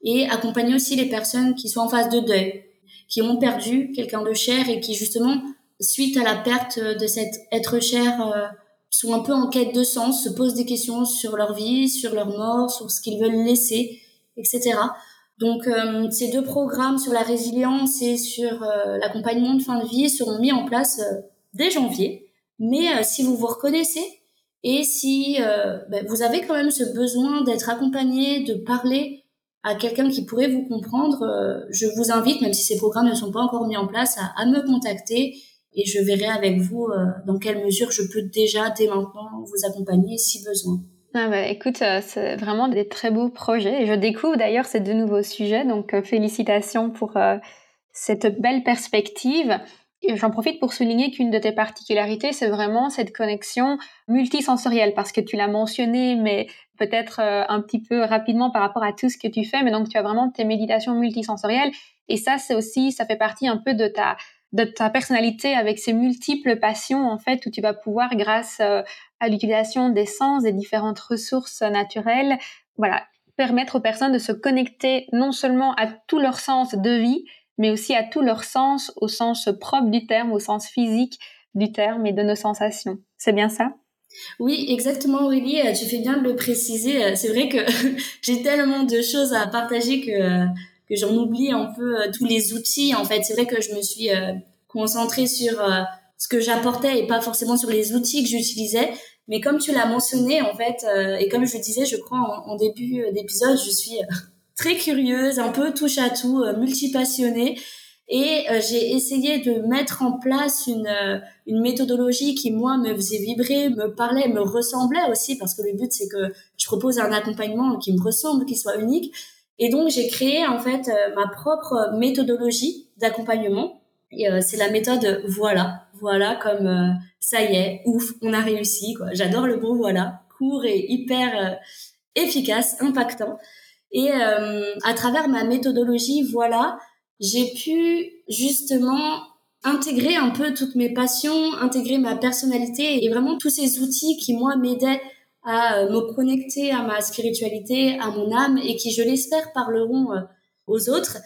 Speaker 3: et accompagner aussi les personnes qui sont en phase de deuil qui ont perdu quelqu'un de cher et qui justement, suite à la perte de cet être cher, euh, sont un peu en quête de sens, se posent des questions sur leur vie, sur leur mort, sur ce qu'ils veulent laisser, etc. Donc euh, ces deux programmes sur la résilience et sur euh, l'accompagnement de fin de vie seront mis en place dès janvier. Mais si vous vous reconnaissez et si ben, vous avez quand même ce besoin d'être accompagné, de parler à quelqu'un qui pourrait vous comprendre, euh, je vous invite, même si ces programmes ne sont pas encore mis en place, à, me contacter et je verrai avec vous euh, dans quelle mesure je peux déjà dès maintenant vous accompagner si besoin.
Speaker 2: Ah bah, écoute, euh, c'est vraiment des très beaux projets et je découvre d'ailleurs ces deux nouveaux sujets, donc félicitations pour cette belle perspective. J'en profite pour souligner qu'une de tes particularités, c'est vraiment cette connexion multisensorielle, parce que tu l'as mentionné, mais peut-être euh, un petit peu rapidement par rapport à tout ce que tu fais, mais donc tu as vraiment tes méditations multisensorielles. Et ça, c'est aussi, ça fait partie un peu de ta, de ta personnalité avec ces multiples passions, en fait, où tu vas pouvoir, grâce euh, à l'utilisation des sens, des différentes ressources naturelles, voilà, permettre aux personnes de se connecter non seulement à tous leurs sens de vie, mais aussi à tous leurs sens au sens propre du terme, au sens physique du terme et de nos sensations. C'est bien ça?
Speaker 3: Oui, exactement Aurélie, tu fais bien de le préciser. C'est vrai que *laughs* j'ai tellement de choses à partager que que j'en oublie un peu tous les outils. En fait, c'est vrai que je me suis concentrée sur ce que j'apportais et pas forcément sur les outils que j'utilisais. Mais comme tu l'as mentionné, en fait, euh, et comme je le disais, je crois en, début euh, d'épisode, je suis euh, très curieuse, un peu touche à tout, multipassionnée. Et j'ai essayé de mettre en place une, une méthodologie qui, moi, me faisait vibrer, me parlait, me ressemblait aussi, parce que le but, c'est que je propose un accompagnement qui me ressemble, qui soit unique. Et donc, j'ai créé, en fait, ma propre méthodologie d'accompagnement. Et c'est la méthode Voilà. Voilà, comme ça y est, ouf, on a réussi, quoi. J'adore le mot voilà, court et hyper euh, efficace, impactant. Et euh, à travers ma méthodologie, voilà, j'ai pu justement intégrer un peu toutes mes passions, intégrer ma personnalité et vraiment tous ces outils qui, moi, m'aidaient à euh, me connecter à ma spiritualité, à mon âme et qui, je l'espère, parleront aux autres.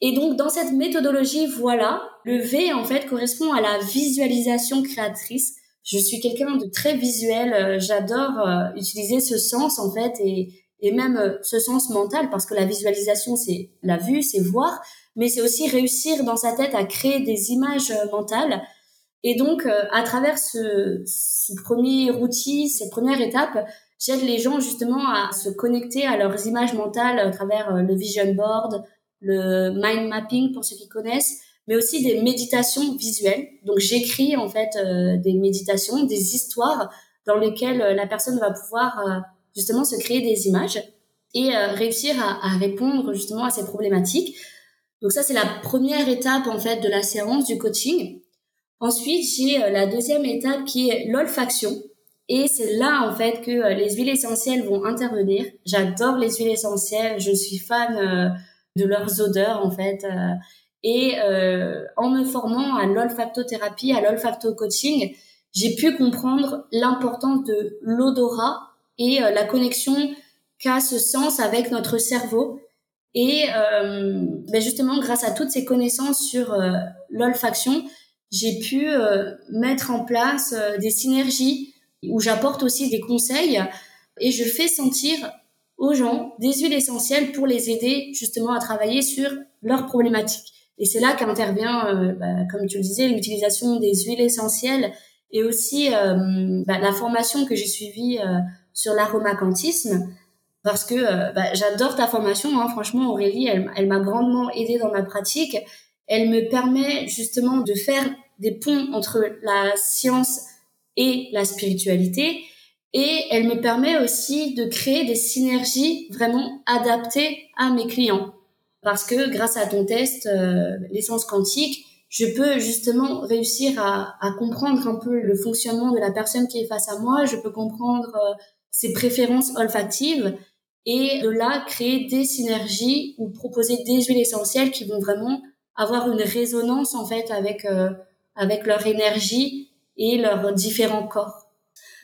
Speaker 3: Et donc, dans cette méthodologie, voilà, le V, en fait, correspond à la visualisation créatrice. Je suis quelqu'un de très visuel. Euh, j'adore euh, utiliser ce sens, en fait, et, et même euh, ce sens mental, parce que la visualisation, c'est la vue, c'est voir, mais c'est aussi réussir dans sa tête à créer des images mentales. Et donc, à travers ce, ce premier outil, cette première étape, j'aide les gens justement à se connecter à leurs images mentales à travers le vision board, le mind mapping pour ceux qui connaissent, mais aussi des méditations visuelles. Donc j'écris en fait euh, des méditations, des histoires dans lesquelles euh, la personne va pouvoir euh, justement se créer des images et réussir à, répondre justement à ces problématiques. Donc ça c'est la première étape en fait de la séance du coaching. Ensuite j'ai la deuxième étape qui est l'olfaction. Et c'est là en fait que les huiles essentielles vont intervenir. J'adore les huiles essentielles, je suis fan de leurs odeurs en fait. Euh, et euh, en me formant à l'olfactothérapie, à l'olfacto-coaching, j'ai pu comprendre l'importance de l'odorat et euh, la connexion qu'a ce sens avec notre cerveau. Et ben justement, grâce à toutes ces connaissances sur l'olfaction, j'ai pu mettre en place des synergies où j'apporte aussi des conseils et je fais sentir aux gens des huiles essentielles pour les aider justement à travailler sur leurs problématiques. Et c'est là qu'intervient, euh, bah, comme tu le disais, l'utilisation des huiles essentielles et aussi euh, bah, la formation que j'ai suivie euh, sur l'aromacantisme parce que bah, j'adore ta formation. Hein. Franchement, Aurélie, elle, elle m'a grandement aidée dans ma pratique. Elle me permet justement de faire des ponts entre la science et la spiritualité et elle me permet aussi de créer des synergies vraiment adaptées à mes clients. Parce que grâce à ton test, euh, l'essence quantique, je peux justement réussir à, à, comprendre un peu le fonctionnement de la personne qui est face à moi, je peux comprendre euh, ses préférences olfactives et de là créer des synergies ou proposer des huiles essentielles qui vont vraiment avoir une résonance en fait avec euh, avec leur énergie et leurs différents corps.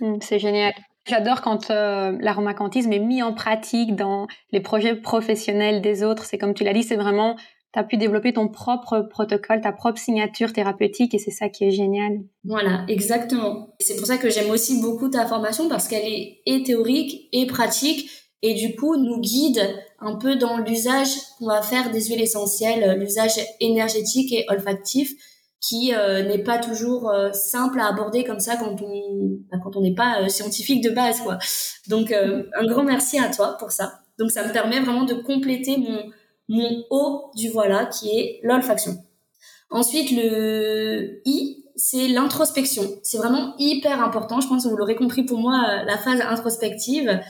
Speaker 2: Mm, c'est génial. J'adore quand euh, l'aromacantisme est mis en pratique dans les projets professionnels des autres. C'est comme tu l'as dit, c'est vraiment, tu as pu développer ton propre protocole, ta propre signature thérapeutique et c'est ça qui est génial.
Speaker 3: Voilà, exactement. C'est pour ça que j'aime aussi beaucoup ta formation parce qu'elle est théorique et pratique et du coup nous guide un peu dans l'usage qu'on va faire des huiles essentielles, l'usage énergétique et olfactif qui euh, n'est pas toujours euh, simple à aborder comme ça quand on bah, quand on n'est pas euh, scientifique de base quoi. Donc un grand merci à toi pour ça. Donc ça me permet vraiment de compléter mon mon haut du voilà qui est l'olfaction. Ensuite le I c'est l'introspection. C'est vraiment hyper important. Je pense que vous l'aurez compris pour moi la phase introspective.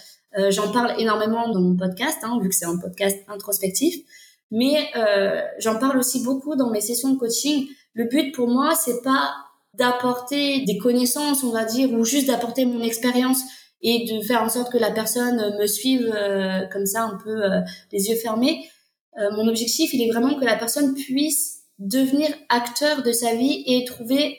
Speaker 3: J'en parle énormément dans mon podcast hein, vu que c'est un podcast introspectif. Mais j'en parle aussi beaucoup dans mes sessions de coaching le but pour moi, c'est pas d'apporter des connaissances, on va dire, ou juste d'apporter mon expérience et de faire en sorte que la personne me suive euh, comme ça un peu euh, les yeux fermés. Euh, mon objectif, il est vraiment que la personne puisse devenir acteur de sa vie et trouver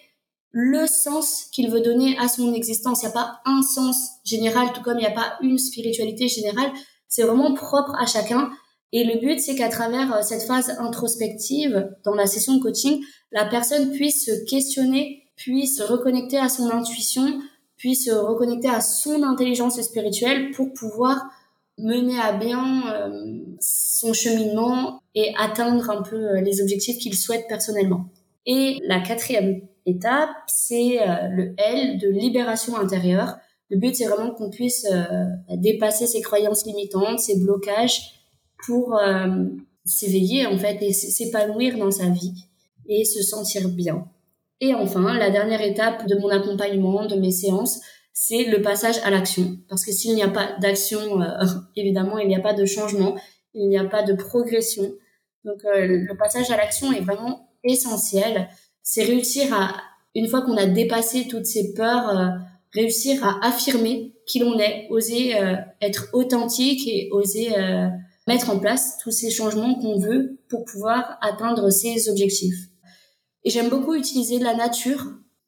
Speaker 3: le sens qu'il veut donner à son existence. Il n'y a pas un sens général, tout comme il n'y a pas une spiritualité générale. C'est vraiment propre à chacun. Et le but, c'est qu'à travers euh, cette phase introspective dans la session de coaching, la personne puisse se questionner, puisse se reconnecter à son intuition, puisse se reconnecter à son intelligence spirituelle pour pouvoir mener à bien euh, son cheminement et atteindre un peu euh, les objectifs qu'il souhaite personnellement. Et la quatrième étape, c'est euh, le L de libération intérieure. Le but, c'est vraiment qu'on puisse dépasser ses croyances limitantes, ses blocages pour s'éveiller en fait et s'épanouir dans sa vie et se sentir bien. Et enfin, la dernière étape de mon accompagnement, de mes séances, c'est le passage à l'action. Parce que s'il n'y a pas d'action, euh, *laughs* évidemment, il n'y a pas de changement, il n'y a pas de progression. Donc euh, le passage à l'action est vraiment essentiel. C'est réussir à, une fois qu'on a dépassé toutes ces peurs, euh, réussir à affirmer qui l'on est, oser être authentique et oser mettre en place tous ces changements qu'on veut pour pouvoir atteindre ses objectifs. Et j'aime beaucoup utiliser la nature.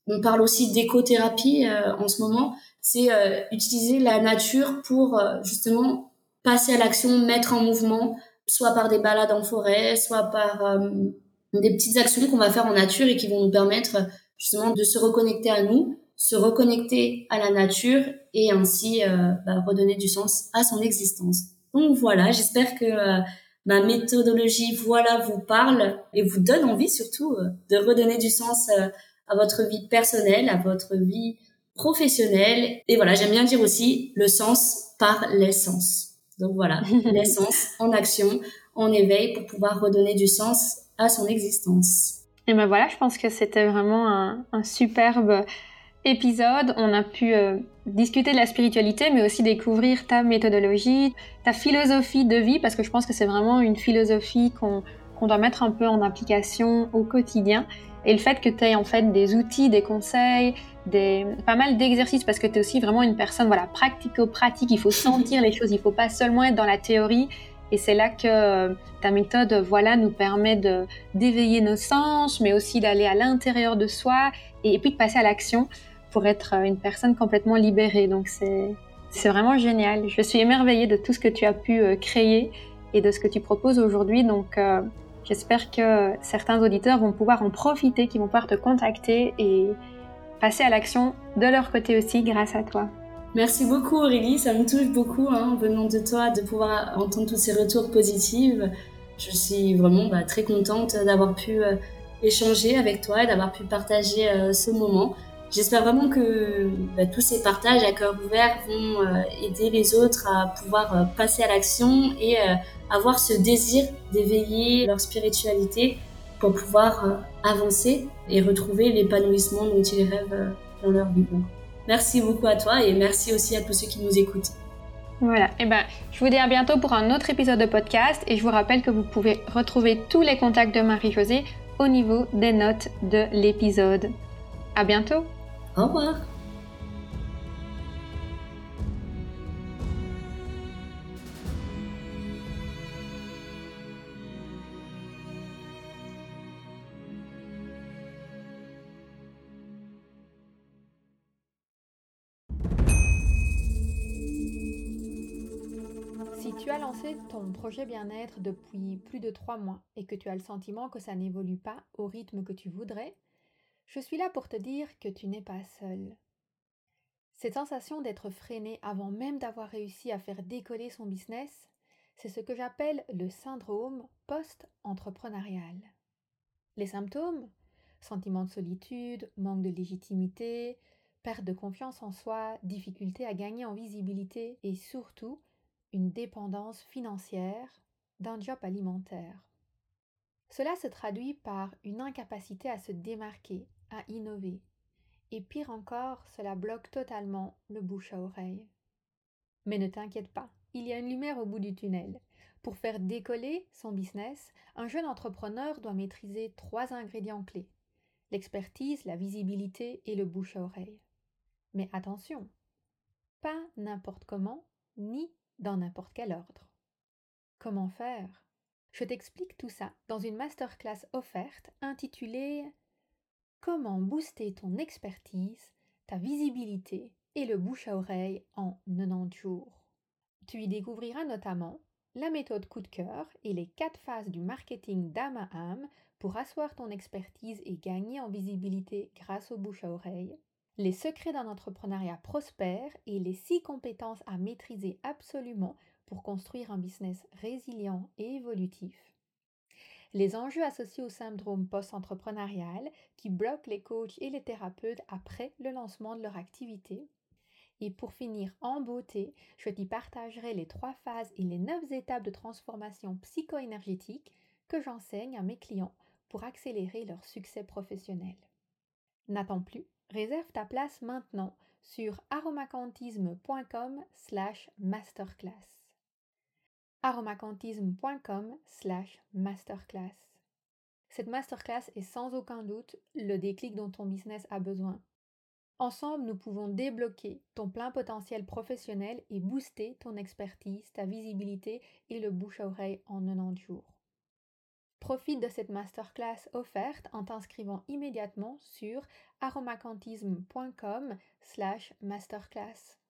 Speaker 3: On parle aussi d'écothérapie euh, en ce moment. C'est euh, utiliser la nature pour euh, justement passer à l'action, mettre en mouvement, soit par des balades en forêt, soit par des petites actions qu'on va faire en nature et qui vont nous permettre justement de se reconnecter à nous, se reconnecter à la nature et ainsi bah, redonner du sens à son existence. Donc voilà, j'espère que ma méthodologie voilà vous parle et vous donne envie surtout euh, de redonner du sens euh, à votre vie personnelle, à votre vie professionnelle. Et voilà, j'aime bien dire aussi le sens par l'essence. Donc voilà, *laughs* l'essence en action, en éveil pour pouvoir redonner du sens à son existence.
Speaker 2: Et ben voilà, je pense que c'était vraiment un, un superbe épisode, on a pu euh, discuter de la spiritualité, mais aussi découvrir ta méthodologie, ta philosophie de vie, parce que je pense que c'est vraiment une philosophie qu'on doit mettre un peu en application au quotidien. Et le fait que tu aies en fait des outils, des conseils, des, pas mal d'exercices, parce que tu es aussi vraiment une personne voilà, pratico-pratique, il faut *laughs* sentir les choses, il faut pas seulement être dans la théorie. Et c'est là que euh, ta méthode voilà, nous permet d'éveiller nos sens, mais aussi d'aller à l'intérieur de soi et puis de passer à l'action pour être euh, une personne complètement libérée. Donc c'est vraiment génial. Je suis émerveillée de tout ce que tu as pu euh, créer et de ce que tu proposes aujourd'hui. Donc euh, j'espère que certains auditeurs vont pouvoir en profiter, qui vont pouvoir te contacter et passer à l'action de leur côté aussi grâce à toi.
Speaker 3: Merci beaucoup Aurélie, ça me touche beaucoup hein, venant de toi de pouvoir entendre tous ces retours positifs. Je suis vraiment bah, très contente d'avoir pu échanger avec toi et d'avoir pu partager ce moment. J'espère vraiment que bah, tous ces partages à cœur ouvert vont euh, aider les autres à pouvoir euh, passer à l'action et euh, avoir ce désir d'éveiller leur spiritualité pour pouvoir avancer et retrouver l'épanouissement dont ils rêvent dans leur vie. merci beaucoup à toi et merci aussi à tous ceux qui nous écoutent.
Speaker 2: Voilà, et eh ben, je vous dis à bientôt pour un autre épisode de podcast et je vous rappelle que vous pouvez retrouver tous les contacts de Marie-Josée au niveau des notes de l'épisode. À bientôt!
Speaker 3: Au revoir.
Speaker 2: Si tu as lancé ton projet bien-être depuis plus de trois mois et que tu as le sentiment que ça n'évolue pas au rythme que tu voudrais, je suis là pour te dire que tu n'es pas seul. Cette sensation d'être freiné avant même d'avoir réussi à faire décoller son business, c'est ce que j'appelle le syndrome post-entrepreneurial. Les symptômes Sentiment de solitude, manque de légitimité, perte de confiance en soi, difficulté à gagner en visibilité et surtout une dépendance financière d'un job alimentaire. Cela se traduit par une incapacité à se démarquer, à innover. Et pire encore, cela bloque totalement le bouche à oreille. Mais ne t'inquiète pas, il y a une lumière au bout du tunnel. Pour faire décoller son business, un jeune entrepreneur doit maîtriser trois ingrédients clés l'expertise, la visibilité et le bouche à oreille. Mais attention, pas n'importe comment, ni dans n'importe quel ordre. Comment faire? Je t'explique tout ça dans une masterclass offerte intitulée Comment booster ton expertise, ta visibilité et le bouche à oreille en 90 jours. Tu y découvriras notamment la méthode coup de cœur et les quatre phases du marketing d'âme à âme pour asseoir ton expertise et gagner en visibilité grâce au bouche à oreille,
Speaker 4: les secrets d'un entrepreneuriat prospère et les six compétences à maîtriser absolument pour construire un business résilient et évolutif. Les enjeux associés au syndrome post-entrepreneurial qui bloquent les coachs et les thérapeutes après le lancement de leur activité. Et pour finir en beauté, je t'y partagerai les trois phases et les neuf étapes de transformation psycho-énergétique que j'enseigne à mes clients pour accélérer leur succès professionnel. N'attends plus, réserve ta place maintenant sur aromacantisme.com slash masterclass. aromacantisme.com slash masterclass. Cette masterclass est sans aucun doute le déclic dont ton business a besoin. Ensemble, nous pouvons débloquer ton plein potentiel professionnel et booster ton expertise, ta visibilité et le bouche à oreille en 90 jours. Profite de cette masterclass offerte en t'inscrivant immédiatement sur aromacantisme.com slash masterclass.